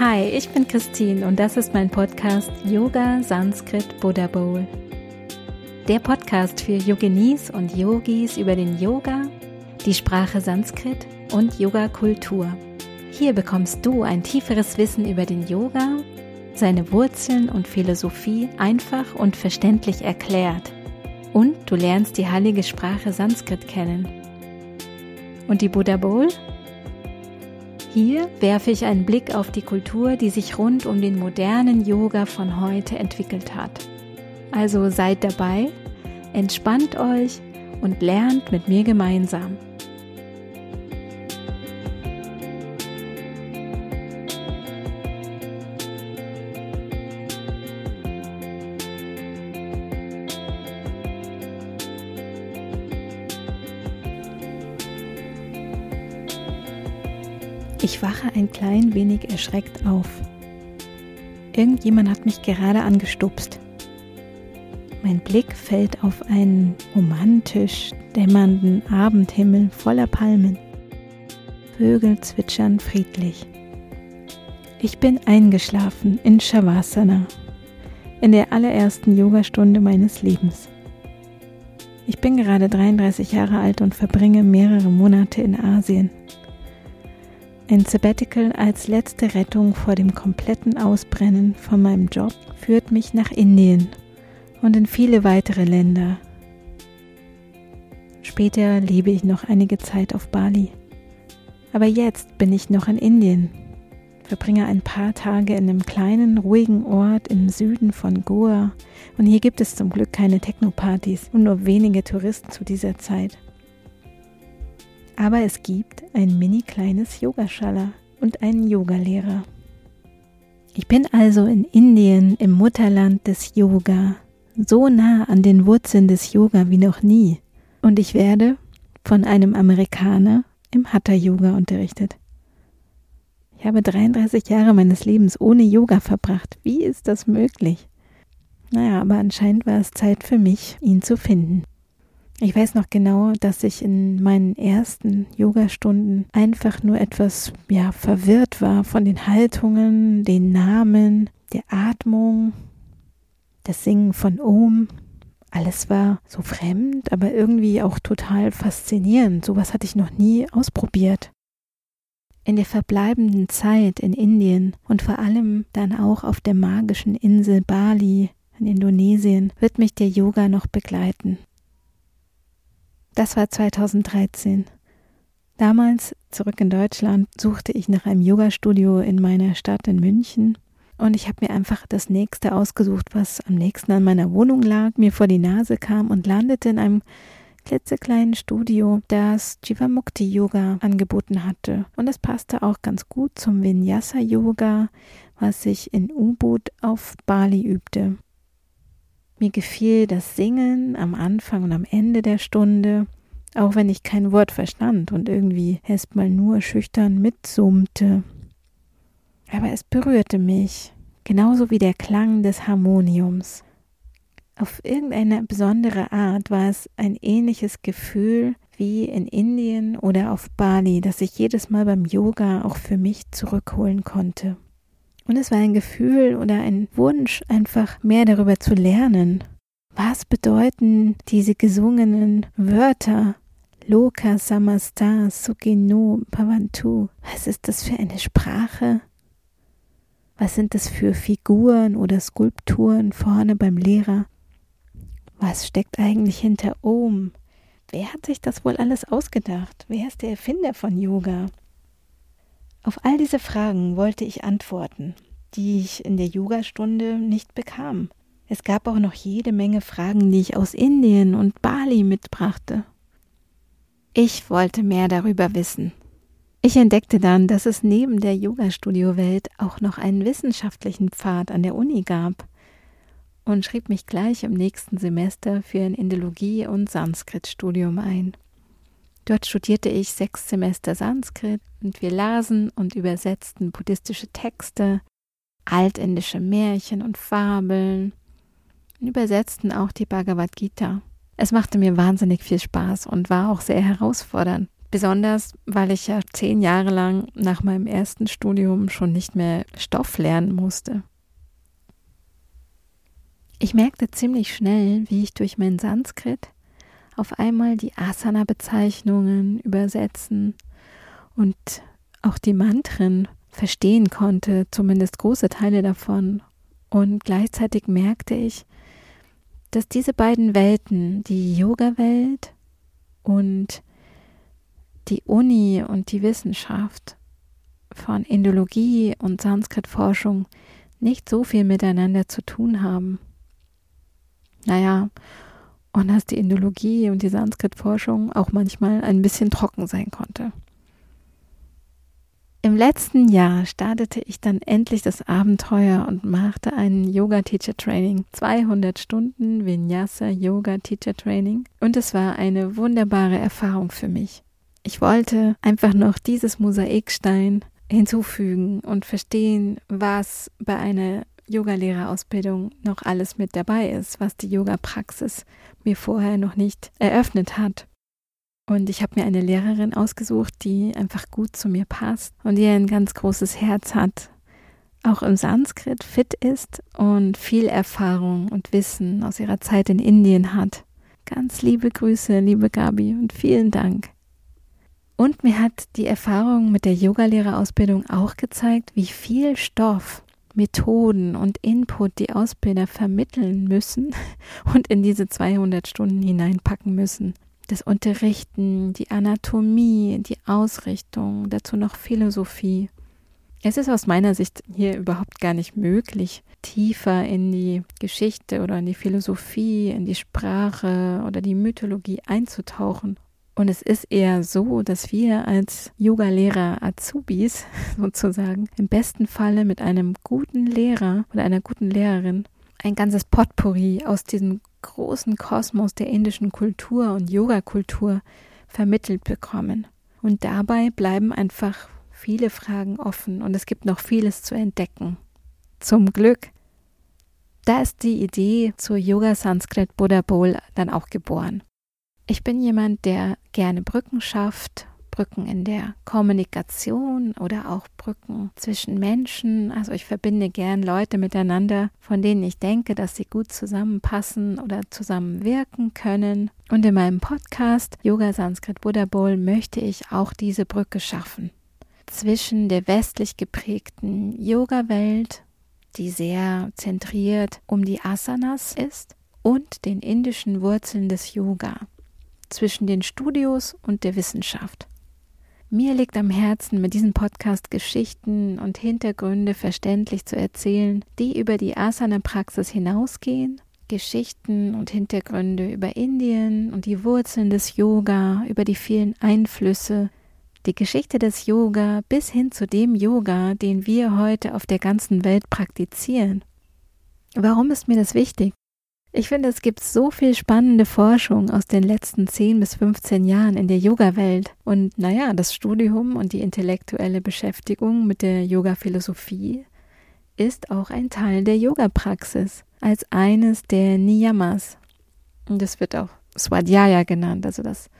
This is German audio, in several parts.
Hi, ich bin Christine und das ist mein Podcast Yoga Sanskrit Buddha Bowl. Der Podcast für Yoginis und Yogis über den Yoga, die Sprache Sanskrit und Yoga-Kultur. Hier bekommst du ein tieferes Wissen über den Yoga, seine Wurzeln und Philosophie einfach und verständlich erklärt. Und du lernst die heilige Sprache Sanskrit kennen. Und die Buddha Bowl? Hier werfe ich einen Blick auf die Kultur, die sich rund um den modernen Yoga von heute entwickelt hat. Also seid dabei, entspannt euch und lernt mit mir gemeinsam. Ich wache ein klein wenig erschreckt auf. Irgendjemand hat mich gerade angestupst. Mein Blick fällt auf einen romantisch dämmernden Abendhimmel voller Palmen. Vögel zwitschern friedlich. Ich bin eingeschlafen in Shavasana, in der allerersten Yogastunde meines Lebens. Ich bin gerade 33 Jahre alt und verbringe mehrere Monate in Asien. Ein Sabbatical als letzte Rettung vor dem kompletten Ausbrennen von meinem Job führt mich nach Indien und in viele weitere Länder. Später lebe ich noch einige Zeit auf Bali. Aber jetzt bin ich noch in Indien, verbringe ein paar Tage in einem kleinen, ruhigen Ort im Süden von Goa und hier gibt es zum Glück keine Techno-Partys und nur wenige Touristen zu dieser Zeit. Aber es gibt ein mini kleines Yogaschala und einen Yogalehrer. Ich bin also in Indien, im Mutterland des Yoga, so nah an den Wurzeln des Yoga wie noch nie. Und ich werde von einem Amerikaner im Hatha Yoga unterrichtet. Ich habe 33 Jahre meines Lebens ohne Yoga verbracht. Wie ist das möglich? Naja, aber anscheinend war es Zeit für mich, ihn zu finden. Ich weiß noch genau, dass ich in meinen ersten Yogastunden einfach nur etwas ja verwirrt war von den Haltungen, den Namen, der Atmung, das Singen von Om. Alles war so fremd, aber irgendwie auch total faszinierend. Sowas hatte ich noch nie ausprobiert. In der verbleibenden Zeit in Indien und vor allem dann auch auf der magischen Insel Bali in Indonesien wird mich der Yoga noch begleiten. Das war 2013. Damals, zurück in Deutschland, suchte ich nach einem Yoga-Studio in meiner Stadt in München und ich habe mir einfach das nächste ausgesucht, was am nächsten an meiner Wohnung lag, mir vor die Nase kam und landete in einem klitzekleinen Studio, das Jivamukti Yoga angeboten hatte. Und es passte auch ganz gut zum Vinyasa Yoga, was ich in Ubud auf Bali übte. Mir gefiel das Singen am Anfang und am Ende der Stunde, auch wenn ich kein Wort verstand und irgendwie erstmal nur schüchtern mitsummte. Aber es berührte mich, genauso wie der Klang des Harmoniums. Auf irgendeine besondere Art war es ein ähnliches Gefühl wie in Indien oder auf Bali, das ich jedes Mal beim Yoga auch für mich zurückholen konnte. Und es war ein Gefühl oder ein Wunsch, einfach mehr darüber zu lernen. Was bedeuten diese gesungenen Wörter? Loka Samasta Sukino Pavantu. Was ist das für eine Sprache? Was sind das für Figuren oder Skulpturen vorne beim Lehrer? Was steckt eigentlich hinter Om? Wer hat sich das wohl alles ausgedacht? Wer ist der Erfinder von Yoga? Auf all diese Fragen wollte ich antworten, die ich in der Yogastunde nicht bekam. Es gab auch noch jede Menge Fragen, die ich aus Indien und Bali mitbrachte. Ich wollte mehr darüber wissen. Ich entdeckte dann, dass es neben der Yoga-Studio-Welt auch noch einen wissenschaftlichen Pfad an der Uni gab und schrieb mich gleich im nächsten Semester für ein Indologie- und Sanskrit-Studium ein. Dort studierte ich sechs Semester Sanskrit und wir lasen und übersetzten buddhistische Texte, altindische Märchen und Fabeln und übersetzten auch die Bhagavad Gita. Es machte mir wahnsinnig viel Spaß und war auch sehr herausfordernd. Besonders, weil ich ja zehn Jahre lang nach meinem ersten Studium schon nicht mehr Stoff lernen musste. Ich merkte ziemlich schnell, wie ich durch mein Sanskrit auf einmal die Asana-Bezeichnungen übersetzen und auch die Mantren verstehen konnte, zumindest große Teile davon. Und gleichzeitig merkte ich, dass diese beiden Welten, die Yoga-Welt und die Uni und die Wissenschaft von Indologie und Sanskrit-Forschung nicht so viel miteinander zu tun haben. Naja, und dass die Indologie und die Sanskrit-Forschung auch manchmal ein bisschen trocken sein konnte. Im letzten Jahr startete ich dann endlich das Abenteuer und machte ein Yoga Teacher Training. 200 Stunden Vinyasa Yoga Teacher Training. Und es war eine wunderbare Erfahrung für mich. Ich wollte einfach noch dieses Mosaikstein hinzufügen und verstehen, was bei einer Yogalehrerausbildung noch alles mit dabei ist, was die Yoga-Praxis mir vorher noch nicht eröffnet hat. Und ich habe mir eine Lehrerin ausgesucht, die einfach gut zu mir passt und die ein ganz großes Herz hat, auch im Sanskrit fit ist und viel Erfahrung und Wissen aus ihrer Zeit in Indien hat. Ganz liebe Grüße, liebe Gabi, und vielen Dank. Und mir hat die Erfahrung mit der Yogalehrerausbildung auch gezeigt, wie viel Stoff Methoden und Input die Ausbilder vermitteln müssen und in diese 200 Stunden hineinpacken müssen. Das Unterrichten, die Anatomie, die Ausrichtung, dazu noch Philosophie. Es ist aus meiner Sicht hier überhaupt gar nicht möglich, tiefer in die Geschichte oder in die Philosophie, in die Sprache oder die Mythologie einzutauchen und es ist eher so, dass wir als Yoga-Lehrer Azubis sozusagen im besten Falle mit einem guten Lehrer oder einer guten Lehrerin ein ganzes Potpourri aus diesem großen Kosmos der indischen Kultur und Yoga-Kultur vermittelt bekommen. Und dabei bleiben einfach viele Fragen offen und es gibt noch vieles zu entdecken. Zum Glück. Da ist die Idee zur Yoga Sanskrit Buddha Bowl dann auch geboren. Ich bin jemand, der gerne Brücken schafft, Brücken in der Kommunikation oder auch Brücken zwischen Menschen. Also ich verbinde gern Leute miteinander, von denen ich denke, dass sie gut zusammenpassen oder zusammenwirken können. Und in meinem Podcast Yoga Sanskrit Buddha Bowl möchte ich auch diese Brücke schaffen zwischen der westlich geprägten Yoga-Welt, die sehr zentriert um die Asanas ist, und den indischen Wurzeln des Yoga zwischen den Studios und der Wissenschaft. Mir liegt am Herzen, mit diesem Podcast Geschichten und Hintergründe verständlich zu erzählen, die über die Asana-Praxis hinausgehen, Geschichten und Hintergründe über Indien und die Wurzeln des Yoga, über die vielen Einflüsse, die Geschichte des Yoga bis hin zu dem Yoga, den wir heute auf der ganzen Welt praktizieren. Warum ist mir das wichtig? Ich finde, es gibt so viel spannende Forschung aus den letzten 10 bis 15 Jahren in der Yoga-Welt. Und naja, das Studium und die intellektuelle Beschäftigung mit der Yoga-Philosophie ist auch ein Teil der Yoga-Praxis als eines der Niyamas. Und das wird auch Swadhyaya genannt, also das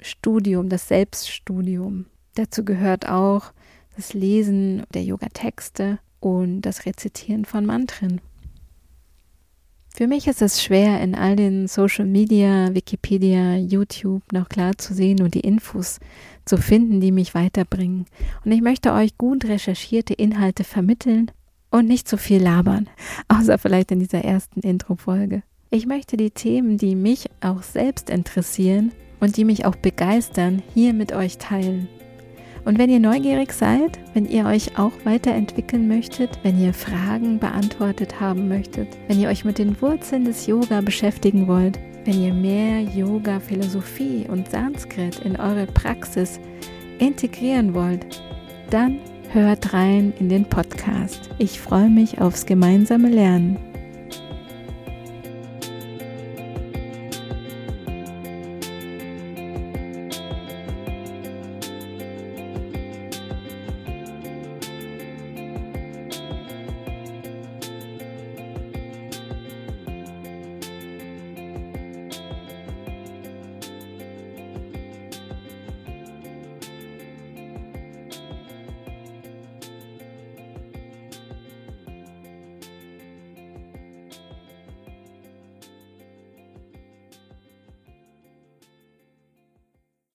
Studium, das Selbststudium. Dazu gehört auch das Lesen der Yoga-Texte und das Rezitieren von Mantren. Für mich ist es schwer, in all den Social Media, Wikipedia, YouTube noch klar zu sehen und die Infos zu finden, die mich weiterbringen. Und ich möchte euch gut recherchierte Inhalte vermitteln und nicht zu viel labern, außer vielleicht in dieser ersten Intro-Folge. Ich möchte die Themen, die mich auch selbst interessieren und die mich auch begeistern, hier mit euch teilen. Und wenn ihr neugierig seid, wenn ihr euch auch weiterentwickeln möchtet, wenn ihr Fragen beantwortet haben möchtet, wenn ihr euch mit den Wurzeln des Yoga beschäftigen wollt, wenn ihr mehr Yoga, Philosophie und Sanskrit in eure Praxis integrieren wollt, dann hört rein in den Podcast. Ich freue mich aufs gemeinsame Lernen.